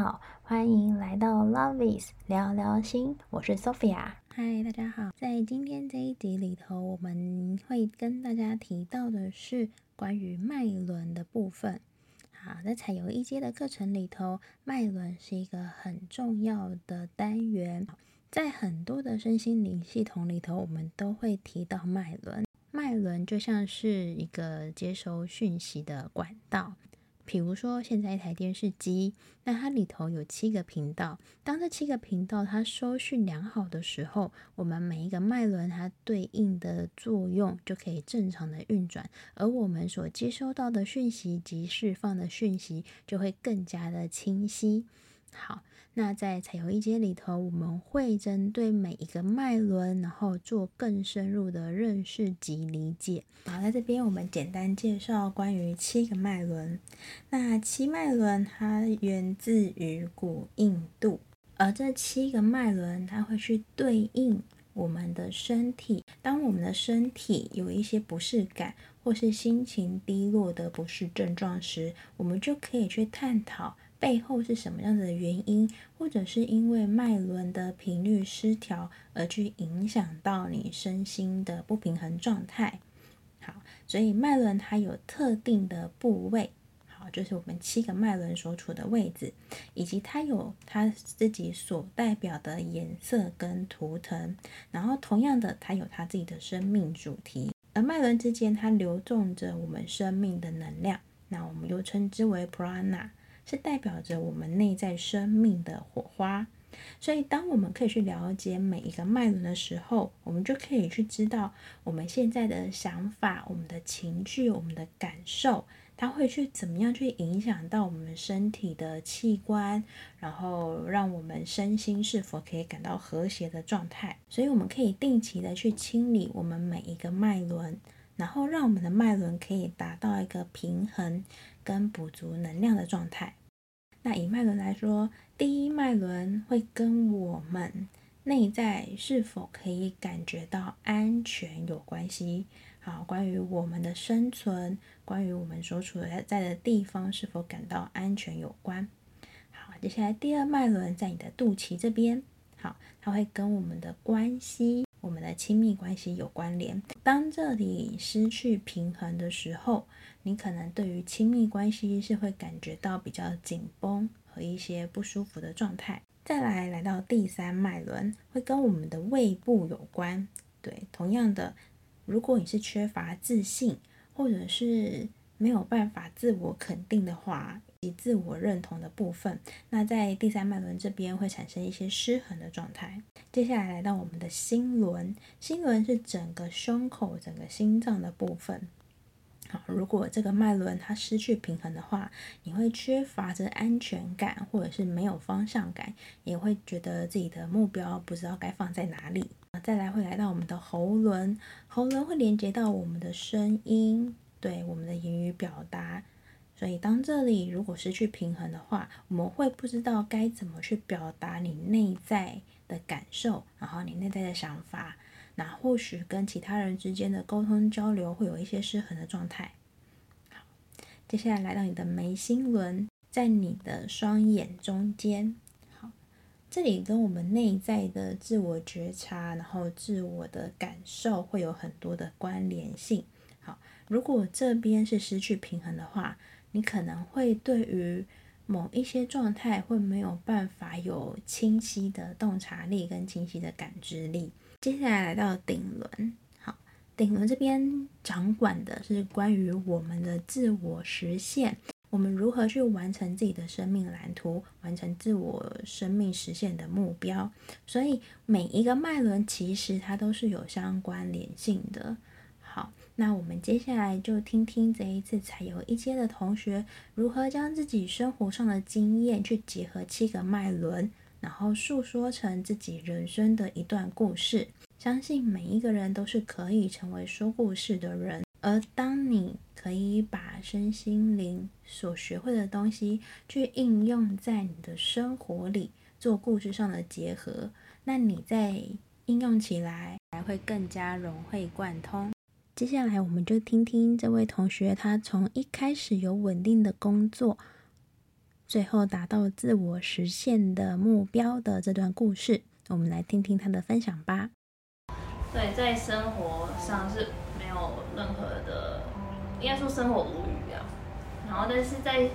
好，欢迎来到 Lovey's 聊聊心，我是 Sophia。嗨，大家好，在今天这一集里头，我们会跟大家提到的是关于脉轮的部分。好，在彩油一阶的课程里头，脉轮是一个很重要的单元，在很多的身心灵系统里头，我们都会提到脉轮。脉轮就像是一个接收讯息的管道。比如说，现在一台电视机，那它里头有七个频道。当这七个频道它收讯良好的时候，我们每一个脉轮它对应的作用就可以正常的运转，而我们所接收到的讯息及释放的讯息就会更加的清晰。好。那在彩油一阶里头，我们会针对每一个脉轮，然后做更深入的认识及理解。好，在这边我们简单介绍关于七个脉轮。那七脉轮它源自于古印度，而这七个脉轮它会去对应我们的身体。当我们的身体有一些不适感，或是心情低落的不适症状时，我们就可以去探讨。背后是什么样的原因，或者是因为脉轮的频率失调而去影响到你身心的不平衡状态？好，所以脉轮它有特定的部位，好，就是我们七个脉轮所处的位置，以及它有它自己所代表的颜色跟图腾。然后同样的，它有它自己的生命主题，而脉轮之间它流动着我们生命的能量，那我们又称之为 Prana。是代表着我们内在生命的火花，所以当我们可以去了解每一个脉轮的时候，我们就可以去知道我们现在的想法、我们的情绪、我们的感受，它会去怎么样去影响到我们身体的器官，然后让我们身心是否可以感到和谐的状态。所以我们可以定期的去清理我们每一个脉轮，然后让我们的脉轮可以达到一个平衡跟补足能量的状态。那以脉轮来说，第一脉轮会跟我们内在是否可以感觉到安全有关系。好，关于我们的生存，关于我们所处的在的地方是否感到安全有关。好，接下来第二脉轮在你的肚脐这边，好，它会跟我们的关系。我们的亲密关系有关联。当这里失去平衡的时候，你可能对于亲密关系是会感觉到比较紧绷和一些不舒服的状态。再来，来到第三脉轮，会跟我们的胃部有关。对，同样的，如果你是缺乏自信，或者是没有办法自我肯定的话，及自我认同的部分，那在第三脉轮这边会产生一些失衡的状态。接下来来到我们的心轮，心轮是整个胸口、整个心脏的部分。好，如果这个脉轮它失去平衡的话，你会缺乏着安全感，或者是没有方向感，也会觉得自己的目标不知道该放在哪里。再来会来到我们的喉轮，喉轮会连接到我们的声音，对我们的言语表达。所以，当这里如果失去平衡的话，我们会不知道该怎么去表达你内在的感受，然后你内在的想法，那或许跟其他人之间的沟通交流会有一些失衡的状态。好，接下来来到你的眉心轮，在你的双眼中间。好，这里跟我们内在的自我觉察，然后自我的感受会有很多的关联性。如果这边是失去平衡的话，你可能会对于某一些状态会没有办法有清晰的洞察力跟清晰的感知力。接下来来到顶轮，好，顶轮这边掌管的是关于我们的自我实现，我们如何去完成自己的生命蓝图，完成自我生命实现的目标。所以每一个脉轮其实它都是有相关联性的。那我们接下来就听听这一次彩油一阶的同学如何将自己生活上的经验去结合七个脉轮，然后诉说成自己人生的一段故事。相信每一个人都是可以成为说故事的人，而当你可以把身心灵所学会的东西去应用在你的生活里，做故事上的结合，那你在应用起来才会更加融会贯通。接下来，我们就听听这位同学，他从一开始有稳定的工作，最后达到自我实现的目标的这段故事，我们来听听他的分享吧。对，在生活上是没有任何的，应该说生活无语啊。然后，但是在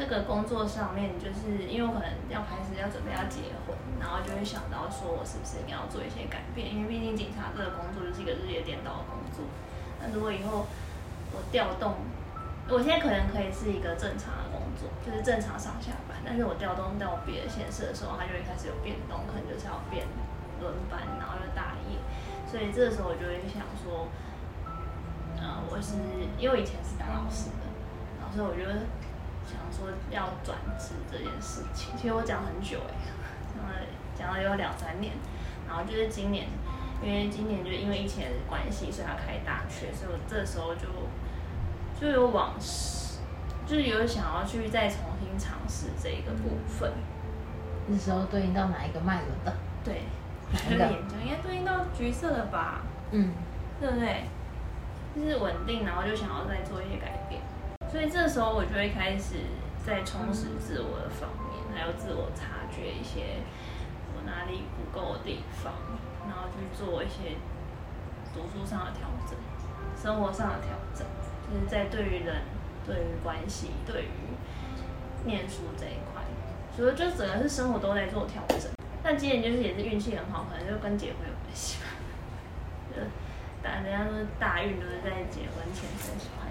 这个工作上面，就是因为我可能要开始要准备要结婚，然后就会想到说，我是不是应该要做一些改变？因为毕竟警察这个工作就是一个日夜颠倒的工作。那如果以后我调动，我现在可能可以是一个正常的工作，就是正常上下班。但是我调动到别的县市的时候，它就会开始有变动，可能就是要变轮班，然后又大夜。所以这个时候我就会想说，呃，我是因为以前是当老师的，然后所以我觉得。想说要转职这件事情，其实我讲很久哎，讲 了讲了有两三年，然后就是今年，因为今年就因为疫情的关系，所以要开大缺，所以我这时候就就有往事，就是有想要去再重新尝试这一个部分。那时候对应到哪一个脉轮的？对，哪一应该对应到橘色的吧？嗯，对不对？就是稳定，然后就想要再做一些改变。所以这时候我就会开始在充实自我的方面，还有自我察觉一些我哪里不够的地方，然后去做一些读书上的调整，生活上的调整，就是在对于人、对于关系、对于念书这一块，所以就整个是生活都在做调整。但今年就是也是运气很好，可能就跟结婚有关系吧。就但人家说大运都是在结婚前生小孩。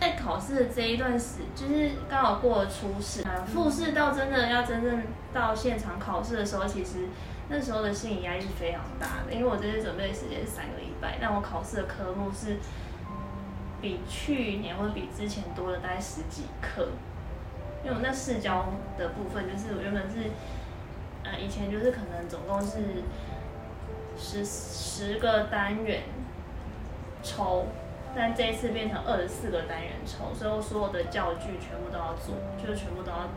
在考试的这一段时，就是刚好过了初试，复试到真的要真正到现场考试的时候，其实那时候的心理压力是非常大的，因为我这次准备的时间是三个礼拜，但我考试的科目是比去年或者比之前多了大概十几科，因为我那试教的部分就是我原本是，呃，以前就是可能总共是十十个单元抽。但这一次变成二十四个单元抽，所以我所有的教具全部都要做，就是全部都要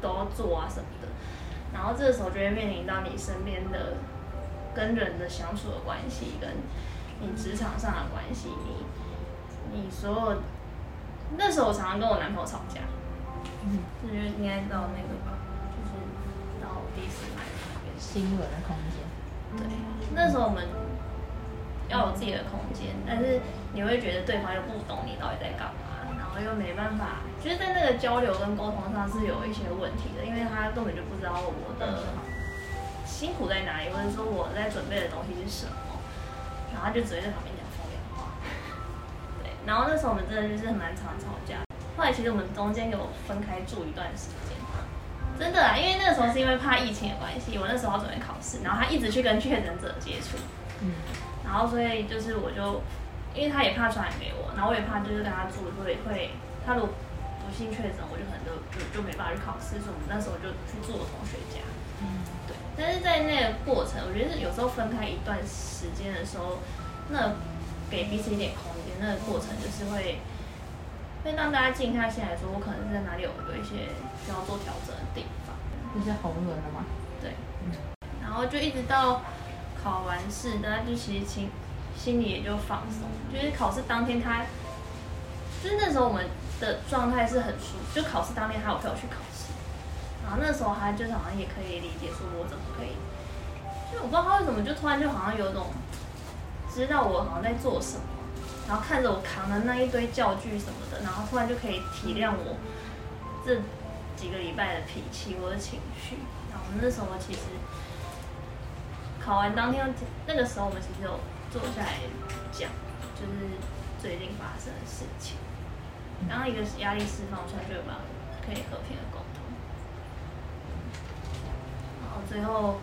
都要做啊什么的。然后这个时候就会面临到你身边的跟人的相处的关系，跟你职场上的关系，你你所有那时候我常常跟我男朋友吵架，嗯，就是应该知道那个吧，就是到第四排那边新闻的空间，对，那时候我们。要有自己的空间，但是你会觉得对方又不懂你到底在干嘛，然后又没办法，就是在那个交流跟沟通上是有一些问题的，因为他根本就不知道我的辛苦在哪里，或者说我在准备的东西是什么，然后他就直接在旁边讲风凉话。对，然后那时候我们真的就是蛮常吵架，后来其实我们中间有分开住一段时间，真的啊，因为那个时候是因为怕疫情的关系，我那时候要准备考试，然后他一直去跟确诊者接触，嗯。然后所以就是我就，因为他也怕传染给我，然后我也怕就是跟他住会会，他如果不幸确诊，我就可能就就就没办法去考试，所以我们那时候就去住我同学家。嗯，对。但是在那个过程，我觉得是有时候分开一段时间的时候，那给彼此一点空间，那个过程就是会会让大家静下心来说，我可能是在哪里有有一些需要做调整的地方。那些红轮了吗？对。嗯。然后就一直到。考完试，大家就其实心心里也就放松。就是考试当天他，就是那时候我们的状态是很舒服。就考试当天，他有陪我去考试，然后那时候他就是好像也可以理解说我怎么可以，就我不知道他为什么就突然就好像有种知道我好像在做什么，然后看着我扛的那一堆教具什么的，然后突然就可以体谅我这几个礼拜的脾气或者情绪。然后那时候我其实。考完当天，那个时候我们其实有坐下来讲，就是最近发生的事情，然后一个压力释放出来，就有办法可以和平的沟通，然后最后，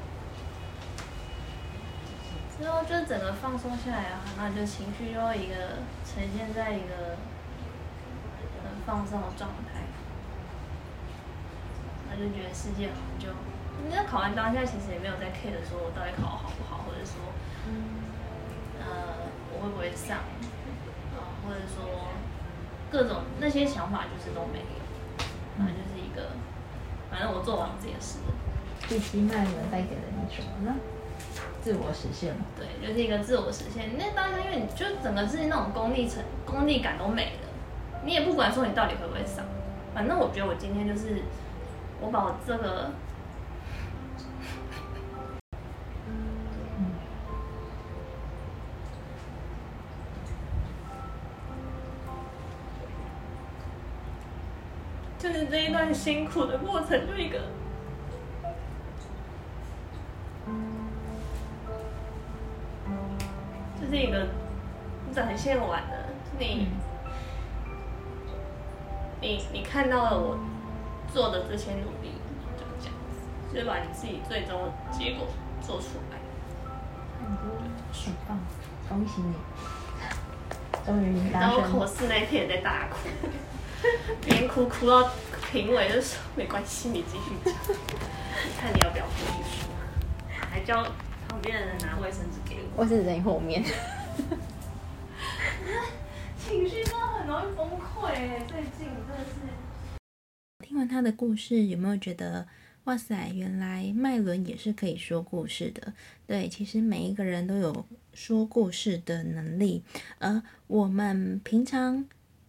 最后就整个放松下来啊，那就情绪就会一个呈现在一个很放松的状态，那就觉得世界好像就。那考完当下其实也没有在 care 说我到底考好不好，或者说，呃，我会不会上，啊，或者说各种那些想法就是都没有，反正就是一个，反正我做完我自己的事。第七脉轮带给了你什么呢？自我实现嘛。对，就是一个自我实现。那当下因为你就整个是那种功利成功利感都没了，你也不管说你到底会不会上，反正我觉得我今天就是我把我这个。是这一段辛苦的过程，就一个，就是一个展现完了你，你你看到了我做的这些努力，就这样子，就是把你自己最终的结果做出来。很棒，恭喜你！终于达成。然后考试那天也在大哭。边哭哭到评委就说没关系，你继续讲，看你要不要继续说，还叫旁边的人拿卫生纸给我。卫生纸在后面。情绪真的很容易崩溃哎，最近真的是。听完他的故事，有没有觉得哇塞，原来麦伦也是可以说故事的？对，其实每一个人都有说故事的能力，而我们平常。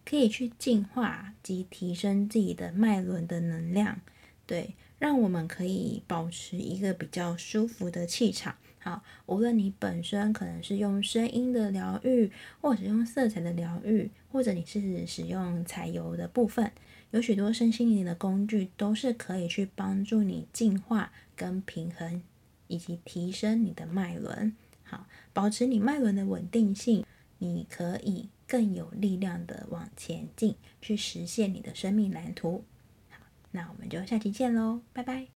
可以去净化及提升自己的脉轮的能量，对，让我们可以保持一个比较舒服的气场。好，无论你本身可能是用声音的疗愈，或者用色彩的疗愈，或者你是使用彩油的部分，有许多身心灵的工具都是可以去帮助你净化跟平衡，以及提升你的脉轮。好，保持你脉轮的稳定性，你可以。更有力量的往前进，去实现你的生命蓝图。好，那我们就下期见喽，拜拜！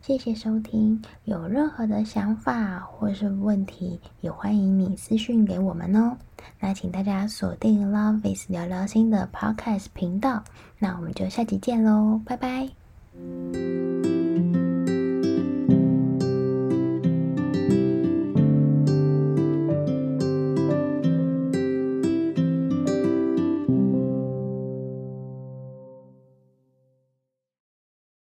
谢谢收听，有任何的想法或是问题，也欢迎你私讯给我们哦。那请大家锁定 Love is 聊聊心的 Podcast 频道，那我们就下期见喽，拜拜！